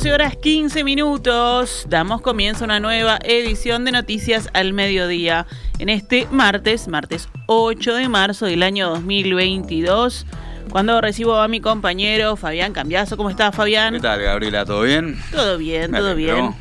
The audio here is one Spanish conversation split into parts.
12 horas 15 minutos. Damos comienzo a una nueva edición de Noticias al Mediodía. En este martes, martes 8 de marzo del año 2022. Cuando recibo a mi compañero Fabián Cambiazo. ¿Cómo estás, Fabián? ¿Qué tal, Gabriela? ¿Todo bien? Todo bien, todo bien.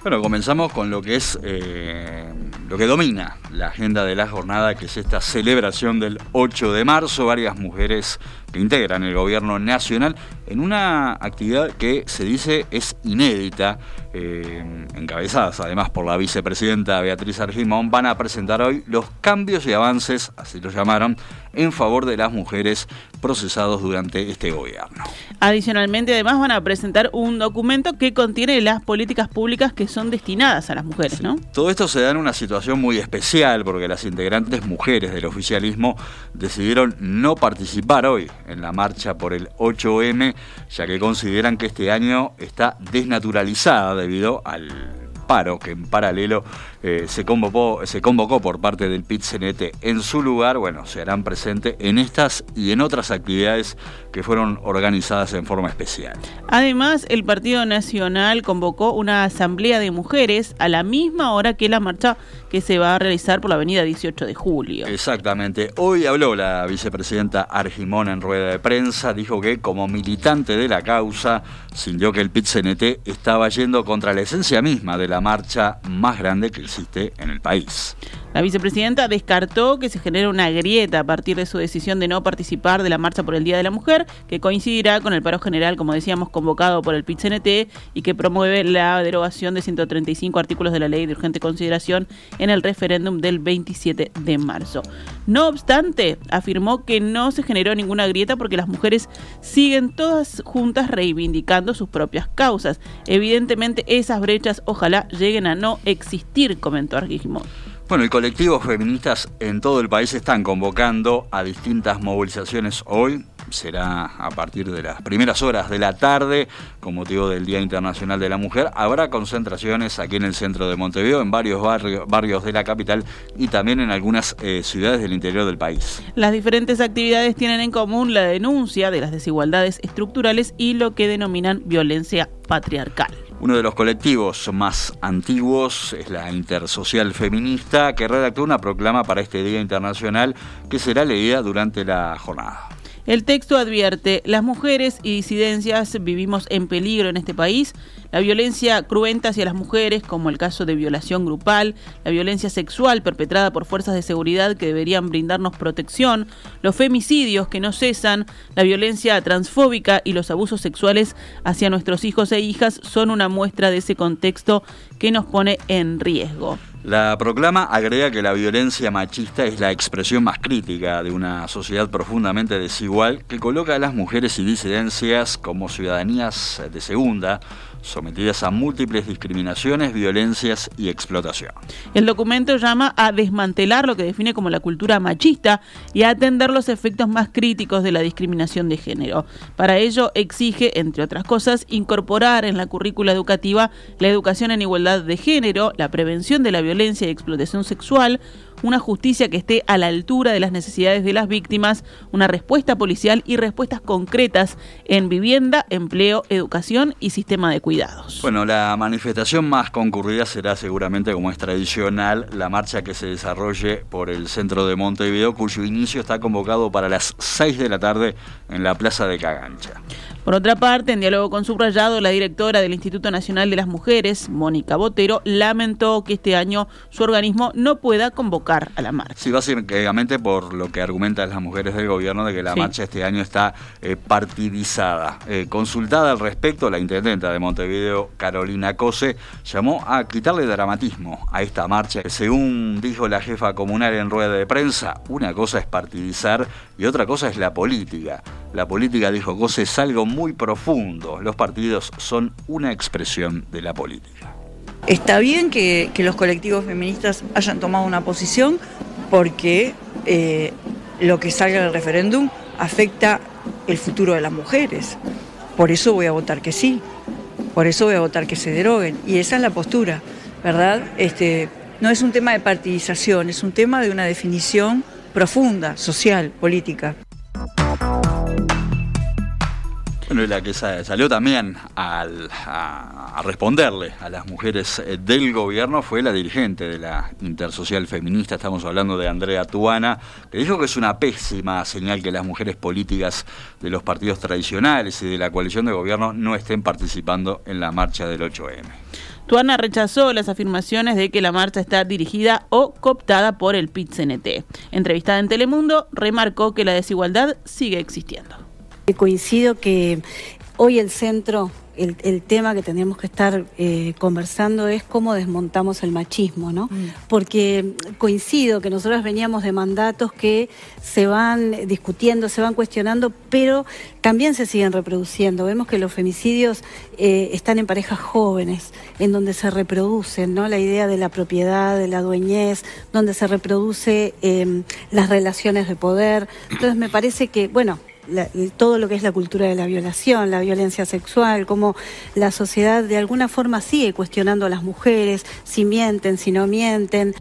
Bueno, comenzamos con lo que es eh, lo que domina la agenda de la jornada, que es esta celebración del 8 de marzo. Varias mujeres que integran el gobierno nacional en una actividad que se dice es inédita, eh, encabezadas además por la vicepresidenta Beatriz Argimón, van a presentar hoy los cambios y avances, así lo llamaron, en favor de las mujeres procesados durante este gobierno. Adicionalmente, además van a presentar un documento que contiene las políticas públicas que son destinadas a las mujeres, ¿no? Todo esto se da en una situación muy especial porque las integrantes mujeres del oficialismo decidieron no participar hoy en la marcha por el 8M, ya que consideran que este año está desnaturalizada debido al paro que en paralelo eh, se, convocó, se convocó por parte del pit En su lugar, bueno, se harán presentes en estas y en otras actividades que fueron organizadas en forma especial. Además, el Partido Nacional convocó una asamblea de mujeres a la misma hora que la marcha que se va a realizar por la avenida 18 de julio. Exactamente. Hoy habló la vicepresidenta Argimón en rueda de prensa, dijo que como militante de la causa, sintió que el pit estaba yendo contra la esencia misma de la marcha más grande que existe en el país. La vicepresidenta descartó que se genere una grieta a partir de su decisión de no participar de la marcha por el Día de la Mujer, que coincidirá con el paro general, como decíamos, convocado por el pit y que promueve la derogación de 135 artículos de la ley de urgente consideración en el referéndum del 27 de marzo. No obstante, afirmó que no se generó ninguna grieta porque las mujeres siguen todas juntas reivindicando sus propias causas. Evidentemente, esas brechas ojalá lleguen a no existir, comentó Argismo. Bueno, y colectivos feministas en todo el país están convocando a distintas movilizaciones hoy. Será a partir de las primeras horas de la tarde, con motivo del Día Internacional de la Mujer. Habrá concentraciones aquí en el centro de Montevideo, en varios barrios de la capital y también en algunas eh, ciudades del interior del país. Las diferentes actividades tienen en común la denuncia de las desigualdades estructurales y lo que denominan violencia patriarcal. Uno de los colectivos más antiguos es la Intersocial Feminista, que redactó una proclama para este Día Internacional que será leída durante la jornada. El texto advierte, las mujeres y disidencias vivimos en peligro en este país. La violencia cruenta hacia las mujeres, como el caso de violación grupal, la violencia sexual perpetrada por fuerzas de seguridad que deberían brindarnos protección, los femicidios que no cesan, la violencia transfóbica y los abusos sexuales hacia nuestros hijos e hijas son una muestra de ese contexto que nos pone en riesgo. La proclama agrega que la violencia machista es la expresión más crítica de una sociedad profundamente desigual que coloca a las mujeres y disidencias como ciudadanías de segunda, sometidas a múltiples discriminaciones, violencias y explotación. El documento llama a desmantelar lo que define como la cultura machista y a atender los efectos más críticos de la discriminación de género. Para ello exige, entre otras cosas, incorporar en la currícula educativa la educación en igualdad de género, la prevención de la violencia y explotación sexual, una justicia que esté a la altura de las necesidades de las víctimas, una respuesta policial y respuestas concretas en vivienda, empleo, educación y sistema de cuidados. Bueno, la manifestación más concurrida será seguramente, como es tradicional, la marcha que se desarrolle por el centro de Montevideo, cuyo inicio está convocado para las 6 de la tarde en la Plaza de Cagancha. Por otra parte, en diálogo con Subrayado, la directora del Instituto Nacional de las Mujeres, Mónica Botero, lamentó que este año su organismo no pueda convocar a la marcha. Sí, básicamente por lo que argumentan las mujeres del gobierno de que la marcha este año está eh, partidizada. Eh, consultada al respecto, la intendenta de Montevideo, Carolina Cose, llamó a quitarle dramatismo a esta marcha. Según dijo la jefa comunal en rueda de prensa, una cosa es partidizar y otra cosa es la política. La política, dijo Cose, es algo muy profundo. Los partidos son una expresión de la política. Está bien que, los colectivos feministas hayan tomado una posición porque eh, lo que salga del referéndum afecta el futuro de las mujeres. Por eso voy a votar que sí, por eso voy a votar que se deroguen. Y esa es la postura, ¿verdad? Este, no es un tema de partidización, es un tema de una definición profunda, social, política. La que salió también a, responderle a las mujeres eh, del gobierno fue la dirigente de la Intersocial Feminista, estamos hablando de Andrea Tuana, que dijo que es una pésima señal que las mujeres políticas de los partidos tradicionales y de la coalición de gobierno no estén participando en la marcha del 8M. Tuana rechazó las afirmaciones de que la marcha está dirigida o cooptada por el PIT-CNT. Entrevistada en Telemundo, remarcó que la desigualdad sigue existiendo. Coincido que hoy el centro, el, tema que tendríamos que estar eh, conversando es cómo desmontamos el machismo, ¿no? Mm. Porque coincido que nosotros veníamos de mandatos que se van discutiendo, se van cuestionando, pero también se siguen reproduciendo. Vemos que los femicidios eh, están en parejas jóvenes, en donde se reproducen, ¿no? La idea de la propiedad, de la dueñez, donde se reproduce em, las relaciones de poder. Entonces me parece que, bueno, todo lo que es la cultura de la violación, la violencia sexual, cómo la sociedad de alguna forma sigue cuestionando a las mujeres, si mienten, si no mienten.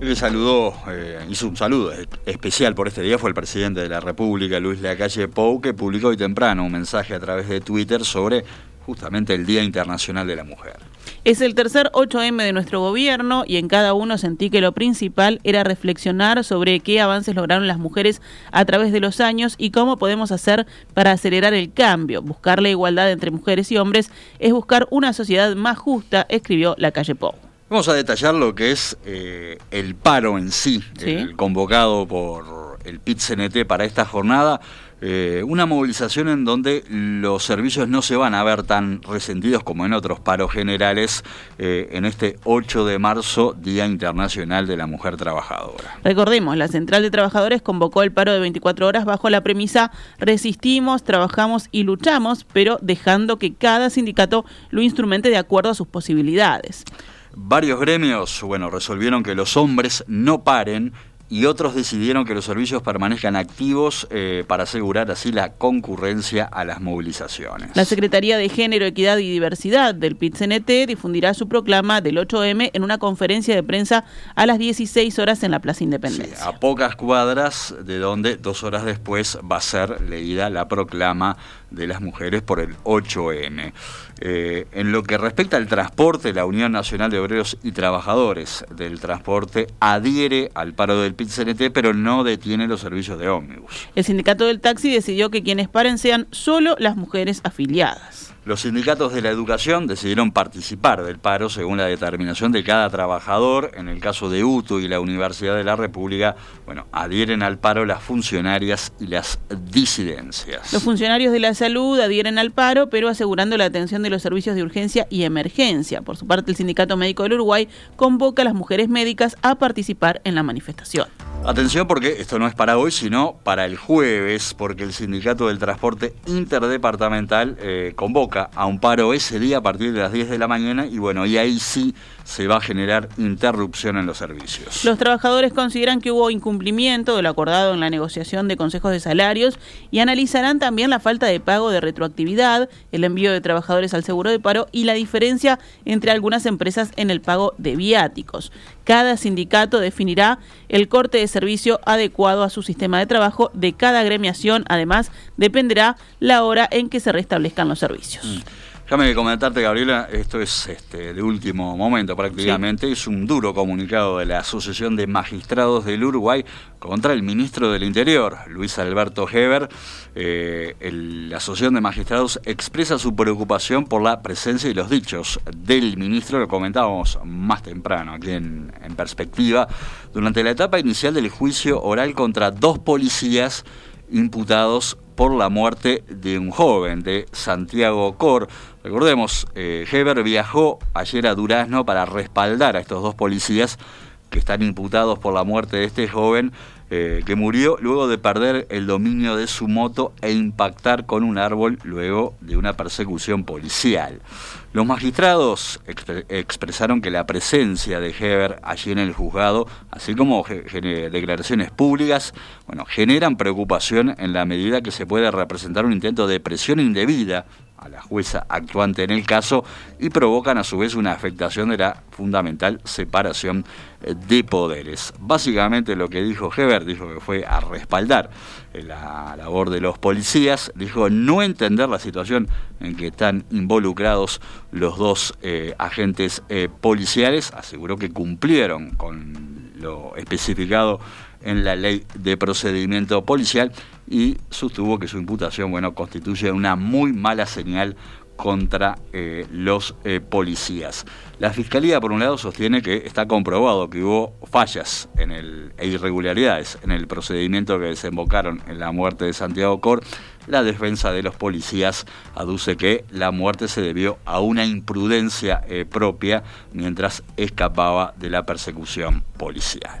Que saludó, eh, hizo un saludo especial por este día fue el presidente de la República, Luis Lacalle Pou, que publicó hoy temprano un mensaje a través de Twitter sobre justamente el Día Internacional de la Mujer. Es el tercer 8M de nuestro gobierno y en cada uno sentí que lo principal era reflexionar sobre qué avances lograron las mujeres a través de los años y cómo podemos hacer para acelerar el cambio. Buscar la igualdad entre mujeres y hombres es buscar una sociedad más justa, escribió la calle Pou. Vamos a detallar lo que es eh, el paro en sí, el convocado por el PIT-CNT para esta jornada. Eh, una movilización en donde los servicios no se van a ver tan resentidos como en otros paros generales eh, en este 8 de marzo, Día Internacional de la Mujer Trabajadora. Recordemos, la Central de Trabajadores convocó el paro de 24 horas bajo la premisa resistimos, trabajamos y luchamos, pero dejando que cada sindicato lo instrumente de acuerdo a sus posibilidades. Varios gremios, bueno, resolvieron que los hombres no paren y otros decidieron que los servicios permanezcan activos eh, para asegurar así la concurrencia a las movilizaciones. La Secretaría de Género, Equidad y Diversidad del PIT-CNT difundirá su proclama del 8M en una conferencia de prensa a las 16 horas en la Plaza Independencia. a pocas cuadras de donde dos horas después va a ser leída la proclama de las mujeres por el 8M. Eh, en lo que respecta al transporte, la Unión Nacional de Obreros y Trabajadores del Transporte adhiere al paro del PIT-CNT, pero no detiene los servicios de ómnibus. El sindicato del taxi decidió que quienes paren sean solo las mujeres afiliadas. Los sindicatos de la educación decidieron participar del paro según la determinación de cada trabajador. En el caso de UTU y la Universidad de la República, bueno, adhieren al paro las funcionarias y las disidencias. Los funcionarios de la salud adhieren al paro, pero asegurando la atención de los servicios de urgencia y emergencia. Por su parte, el Sindicato Médico del Uruguay convoca a las mujeres médicas a participar en la manifestación. Atención porque esto no es para hoy, sino para el jueves, porque el Sindicato del Transporte Interdepartamental eh, convoca a un paro ese día a partir de las 10 de la mañana y bueno, y ahí sí se va a generar interrupción en los servicios. Los trabajadores consideran que hubo incumplimiento de lo acordado en la negociación de consejos de salarios y analizarán también la falta de pago de retroactividad, el envío de trabajadores al seguro de paro y la diferencia entre algunas empresas en el pago de viáticos. Cada sindicato definirá el corte de servicio adecuado a su sistema de trabajo de cada gremiación. Además, dependerá la hora en que se restablezcan los servicios. Mm. Déjame comentarte, Gabriela, esto es este, de último momento prácticamente, es un duro comunicado de la Asociación de Magistrados del Uruguay contra el ministro del Interior, Luis Alberto Heber. Eh, la Asociación de Magistrados expresa su preocupación por la presencia y los dichos del ministro, lo comentábamos más temprano aquí en, en perspectiva, durante la etapa inicial del juicio oral contra dos policías imputados por la muerte de un joven, de Santiago Cor. Recordemos, eh, Heber viajó ayer a Durazno para respaldar a estos dos policías que están imputados por la muerte de este joven eh, que murió luego de perder el dominio de su moto e impactar con un árbol luego de una persecución policial. Los magistrados expresaron que la presencia de Heber allí en el juzgado, así como declaraciones públicas, bueno, generan preocupación en la medida que se puede representar un intento de presión indebida a la jueza actuante en el caso y provocan a su vez una afectación de la fundamental separación eh, de poderes. Básicamente lo que dijo Heber, dijo que fue a respaldar eh, la labor de los policías, dijo no entender la situación en que están involucrados los dos eh, agentes policiales, aseguró que cumplieron con lo especificado en la ley de procedimiento policial y sostuvo que su imputación bueno, constituye una muy mala señal contra eh, los eh, policías. La Fiscalía, por un lado, sostiene que está comprobado que hubo fallas en el, e irregularidades en el procedimiento que desembocaron en la muerte de Santiago Cor. La defensa de los policías aduce que la muerte se debió a una imprudencia eh, propia mientras escapaba de la persecución policial.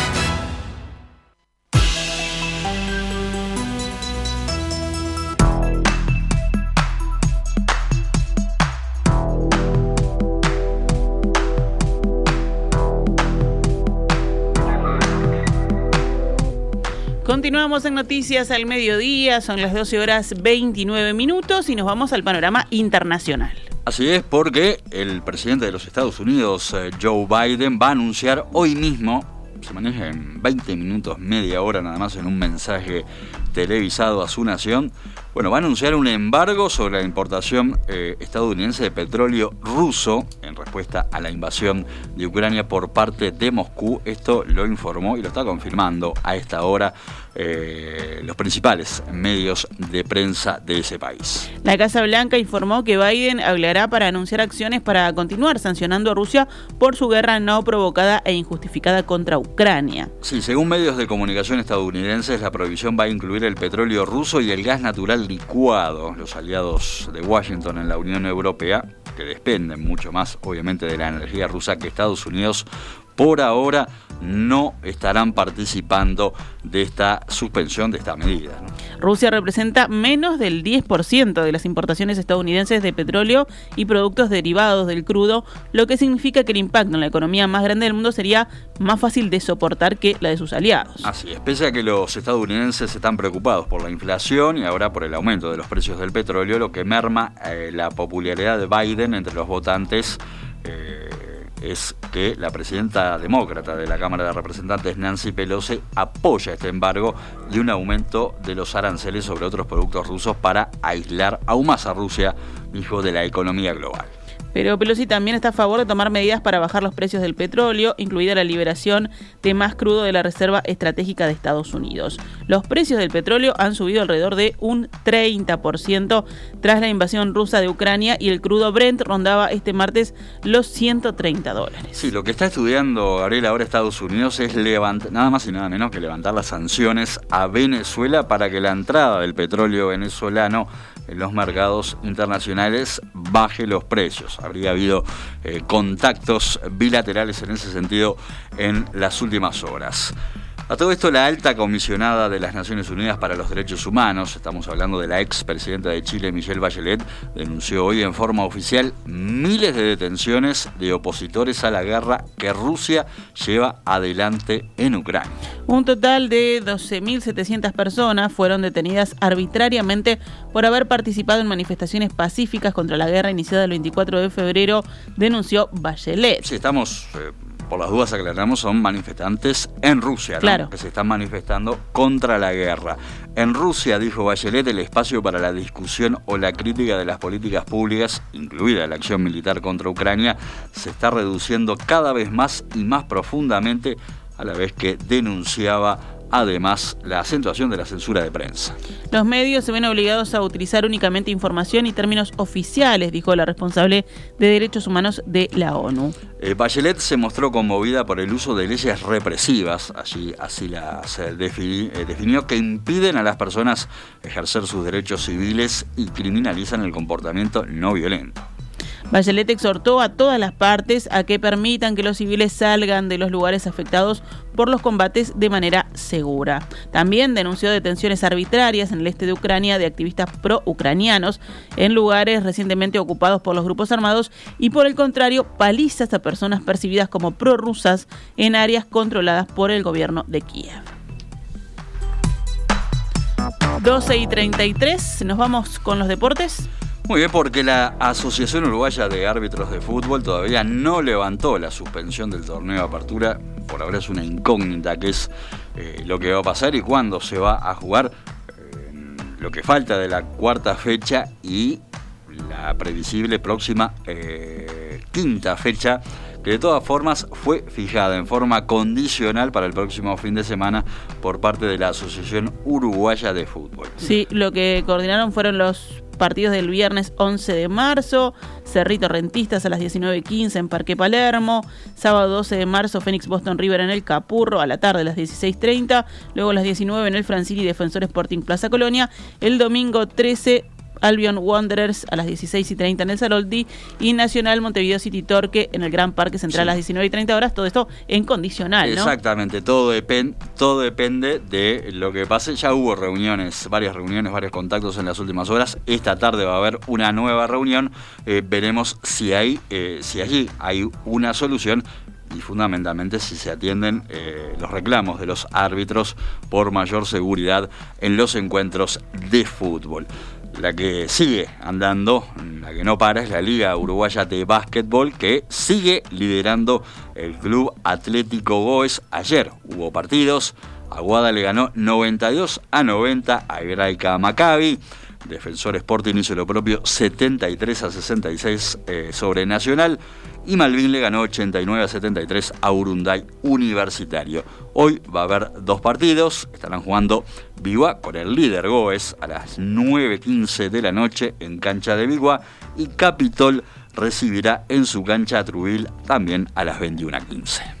Continuamos en Noticias al Mediodía, son las 12 horas 29 minutos y nos vamos al panorama internacional. Así es, porque el presidente de los Estados Unidos, eh, Joe Biden, va a anunciar hoy mismo, se maneja en 20 minutos, media hora nada más en un mensaje televisado a su nación, bueno, va a anunciar un embargo sobre la importación eh, estadounidense de petróleo ruso respuesta a la invasión de Ucrania por parte de Moscú. Esto lo informó y lo está confirmando a esta hora eh, los principales medios de prensa de ese país. La Casa Blanca informó que Biden hablará para anunciar acciones para continuar sancionando a Rusia por su guerra no provocada e injustificada contra Ucrania. Sí, según medios de comunicación estadounidenses, la prohibición va a incluir el petróleo ruso y el gas natural licuado. Los aliados de Washington en la Unión Europea, dependen mucho más obviamente de la energía rusa que Estados Unidos, por ahora no estarán participando de esta suspensión de esta medida. Rusia representa menos del 10% de las importaciones estadounidenses de petróleo y productos derivados del crudo, lo que significa que el impacto en la economía más grande del mundo sería más fácil de soportar que la de sus aliados. Así es, pese a que los estadounidenses están preocupados por la inflación y ahora por el aumento de los precios del petróleo, lo que merma eh, la popularidad de Biden entre los votantes. Eh, es que la presidenta demócrata de la Cámara de Representantes, Nancy Pelosi, apoya este embargo y un aumento de los aranceles sobre otros productos rusos para aislar aún más a Rusia, hijo de la economía global. Pero Pelosi también está a favor de tomar medidas para bajar los precios del petróleo, incluida la liberación de más crudo de la Reserva Estratégica de Estados Unidos. Los precios del petróleo han subido alrededor de un 30% tras la invasión rusa de Ucrania y el crudo Brent rondaba este martes los 130 dólares. Sí, lo que está estudiando Gabriel ahora Estados Unidos es levantar, nada más y nada menos que levantar las sanciones a Venezuela para que la entrada del petróleo venezolano en los mercados internacionales baje los precios. Habría habido eh, contactos bilaterales en ese sentido en las últimas horas. A todo esto, la alta comisionada de las Naciones Unidas para los Derechos Humanos, estamos hablando de la ex presidenta de Chile, Michelle Bachelet, denunció hoy en forma oficial miles de detenciones de opositores a la guerra que Rusia lleva adelante en Ucrania. Un total de 12.700 personas fueron detenidas arbitrariamente por haber participado en manifestaciones pacíficas contra la guerra iniciada el 24 de febrero, denunció Bachelet. Sí, estamos... Eh, por las dudas aclaramos, son manifestantes en Rusia, que se están manifestando contra la guerra. En Rusia, dijo Bachelet, el espacio para la discusión o la crítica de las políticas públicas, incluida la acción militar contra Ucrania, se está reduciendo cada vez más y más profundamente, a la vez que denunciaba además la acentuación de la censura de prensa. Los medios se ven obligados a utilizar únicamente información y términos oficiales, dijo la responsable de Derechos Humanos de la ONU. Eh, Bachelet se mostró conmovida por el uso de leyes represivas, allí así las eh, definió, que impiden a las personas ejercer sus derechos civiles y criminalizan el comportamiento no violento. Bachelet exhortó a todas las partes a que permitan que los civiles salgan de los lugares afectados por los combates de manera segura. También denunció detenciones arbitrarias en el este de Ucrania de activistas pro-ucranianos en lugares recientemente ocupados por los grupos armados y por el contrario palizas a personas percibidas como prorrusas en áreas controladas por el gobierno de Kiev. 12 y 33, nos vamos con los deportes. Muy bien, porque la Asociación Uruguaya de Árbitros de Fútbol todavía no levantó la suspensión del torneo de apertura. Por ahora es una incógnita que es eh, lo que va a pasar y cuándo se va a jugar eh, lo que falta de la cuarta fecha y la previsible próxima eh, quinta fecha que de todas formas fue fijada en forma condicional para el próximo fin de semana por parte de la Asociación Uruguaya de Fútbol. Sí, lo que coordinaron fueron los partidos del viernes 11 de marzo, Cerrito Rentistas a las 19.15 en Parque Palermo, sábado 12 de marzo Fénix Boston River en el Capurro a la tarde a las 16.30, luego a las 19 en el Francini Defensor Sporting Plaza Colonia, el domingo 13 Albion Wanderers a las 16 y 30 en el Saloldi y Nacional Montevideo City Torque en el Gran Parque Central a las 19 y 30 horas. Todo esto en condicional, ¿no? Exactamente, todo, depende todo depende de lo que pase. Ya hubo reuniones, varias reuniones, varios contactos en las últimas horas. Esta tarde va a haber una nueva reunión. Eh, veremos si, hay, eh, si allí hay una solución y fundamentalmente si se atienden eh, los reclamos de los árbitros por mayor seguridad en los encuentros de fútbol. La que sigue andando, la que no para, es la Liga Uruguaya de Básquetbol, que sigue liderando el Club Atlético Goes. Ayer hubo partidos, Aguada le ganó 92 a 90 a Hebraica Maccabi. Defensor Sporting hizo lo propio 73 a 66 eh, sobre Nacional y Malvin le ganó 89 a 73 a Urunday Universitario. Hoy va a haber dos partidos, estarán jugando Vigua con el líder Goes a las 9.15 de la noche en cancha de Vigua y Capitol recibirá en su cancha a Trubil también a las 21.15.